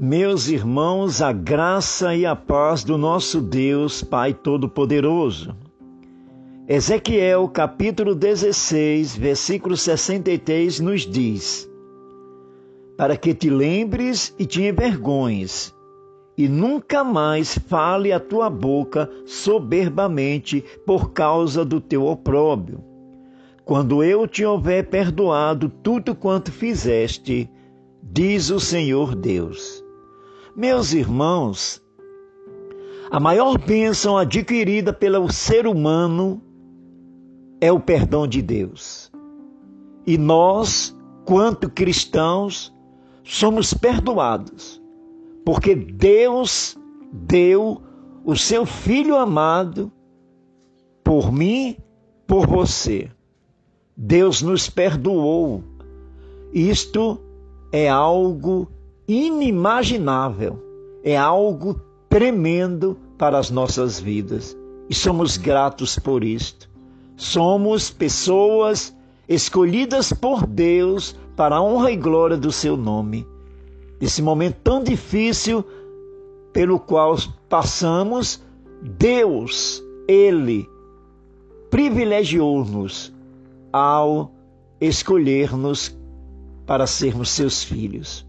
Meus irmãos, a graça e a paz do nosso Deus, Pai Todo-Poderoso. Ezequiel, capítulo 16, versículo 63, nos diz: Para que te lembres e te envergonhes, e nunca mais fale a tua boca soberbamente por causa do teu opróbrio. Quando eu te houver perdoado tudo quanto fizeste, diz o Senhor Deus. Meus irmãos, a maior bênção adquirida pelo ser humano é o perdão de Deus. E nós, quanto cristãos, somos perdoados, porque Deus deu o seu Filho amado por mim, por você. Deus nos perdoou. Isto é algo inimaginável, é algo tremendo para as nossas vidas e somos gratos por isto. Somos pessoas escolhidas por Deus para a honra e glória do seu nome. Esse momento tão difícil pelo qual passamos, Deus, Ele, privilegiou-nos ao escolher-nos para sermos seus filhos.